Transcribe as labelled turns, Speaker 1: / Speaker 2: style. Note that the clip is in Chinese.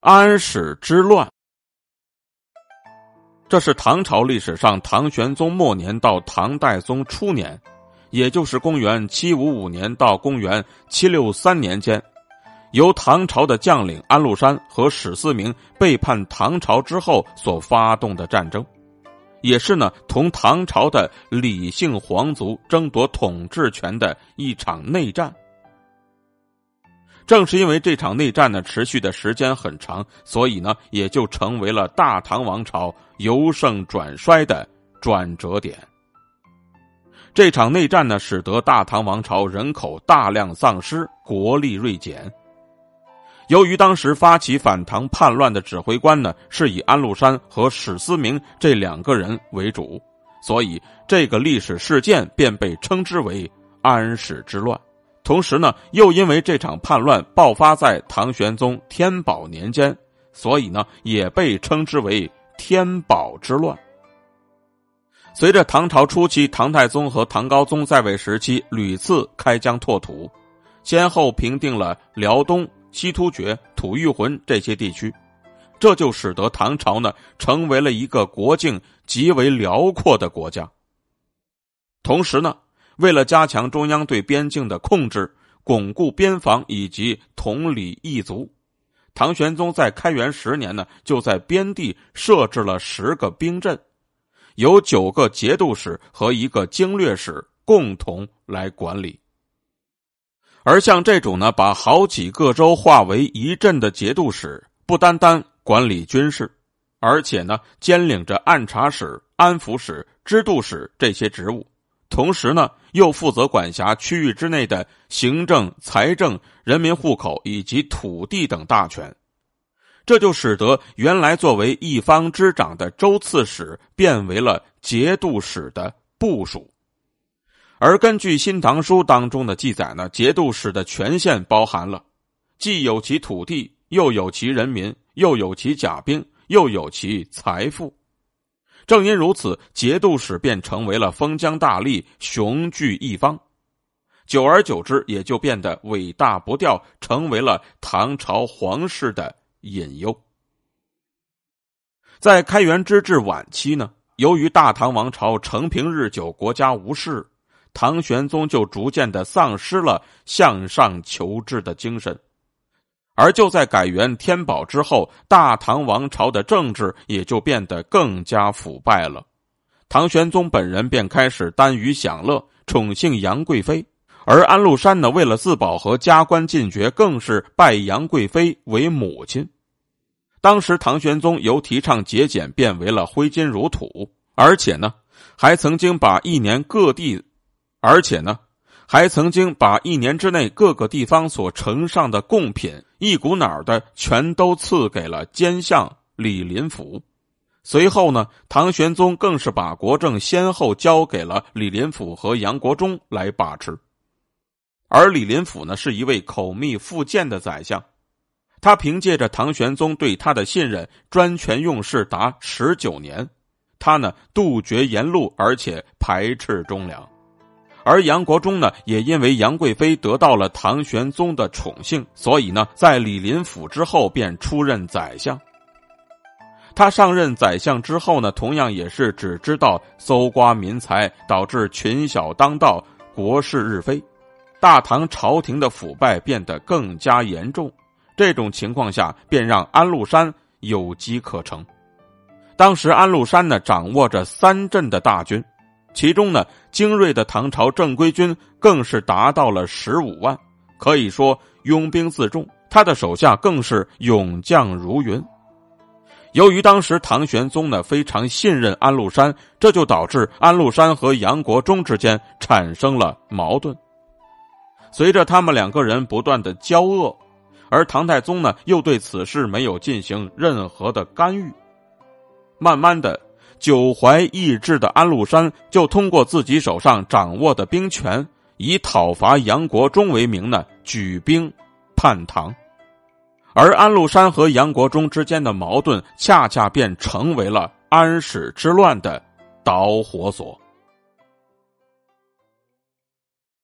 Speaker 1: 安史之乱，这是唐朝历史上唐玄宗末年到唐代宗初年，也就是公元七五五年到公元七六三年间，由唐朝的将领安禄山和史思明背叛唐朝之后所发动的战争。也是呢，同唐朝的李姓皇族争夺统治权的一场内战。正是因为这场内战呢持续的时间很长，所以呢也就成为了大唐王朝由盛转衰的转折点。这场内战呢，使得大唐王朝人口大量丧失，国力锐减。由于当时发起反唐叛乱的指挥官呢是以安禄山和史思明这两个人为主，所以这个历史事件便被称之为安史之乱。同时呢，又因为这场叛乱爆发在唐玄宗天宝年间，所以呢也被称之为天宝之乱。随着唐朝初期唐太宗和唐高宗在位时期屡次开疆拓土，先后平定了辽东。西突厥、吐谷浑这些地区，这就使得唐朝呢成为了一个国境极为辽阔的国家。同时呢，为了加强中央对边境的控制、巩固边防以及统理异族，唐玄宗在开元十年呢就在边地设置了十个兵镇，由九个节度使和一个经略使共同来管理。而像这种呢，把好几个州划为一镇的节度使，不单单管理军事，而且呢，兼领着按察使、安抚使、知度使这些职务，同时呢，又负责管辖区域之内的行政、财政、人民户口以及土地等大权。这就使得原来作为一方之长的州刺史，变为了节度使的部署。而根据《新唐书》当中的记载呢，节度使的权限包含了，既有其土地，又有其人民，又有其甲兵，又有其财富。正因如此，节度使便成为了封疆大吏，雄踞一方。久而久之，也就变得尾大不掉，成为了唐朝皇室的隐忧。在开元之治晚期呢，由于大唐王朝承平日久，国家无事。唐玄宗就逐渐的丧失了向上求治的精神，而就在改元天宝之后，大唐王朝的政治也就变得更加腐败了。唐玄宗本人便开始耽于享乐，宠幸杨贵妃，而安禄山呢，为了自保和加官进爵，更是拜杨贵妃为母亲。当时唐玄宗由提倡节俭变为了挥金如土，而且呢，还曾经把一年各地。而且呢，还曾经把一年之内各个地方所呈上的贡品一股脑的全都赐给了奸相李林甫。随后呢，唐玄宗更是把国政先后交给了李林甫和杨国忠来把持。而李林甫呢，是一位口蜜腹剑的宰相，他凭借着唐玄宗对他的信任，专权用事达十九年。他呢，杜绝沿路，而且排斥忠良。而杨国忠呢，也因为杨贵妃得到了唐玄宗的宠幸，所以呢，在李林甫之后便出任宰相。他上任宰相之后呢，同样也是只知道搜刮民财，导致群小当道，国事日非，大唐朝廷的腐败变得更加严重。这种情况下，便让安禄山有机可乘。当时安禄山呢，掌握着三镇的大军。其中呢，精锐的唐朝正规军更是达到了十五万，可以说拥兵自重。他的手下更是勇将如云。由于当时唐玄宗呢非常信任安禄山，这就导致安禄山和杨国忠之间产生了矛盾。随着他们两个人不断的交恶，而唐太宗呢又对此事没有进行任何的干预，慢慢的。久怀意志的安禄山就通过自己手上掌握的兵权，以讨伐杨国忠为名呢，举兵叛唐。而安禄山和杨国忠之间的矛盾，恰恰便成为了安史之乱的导火索。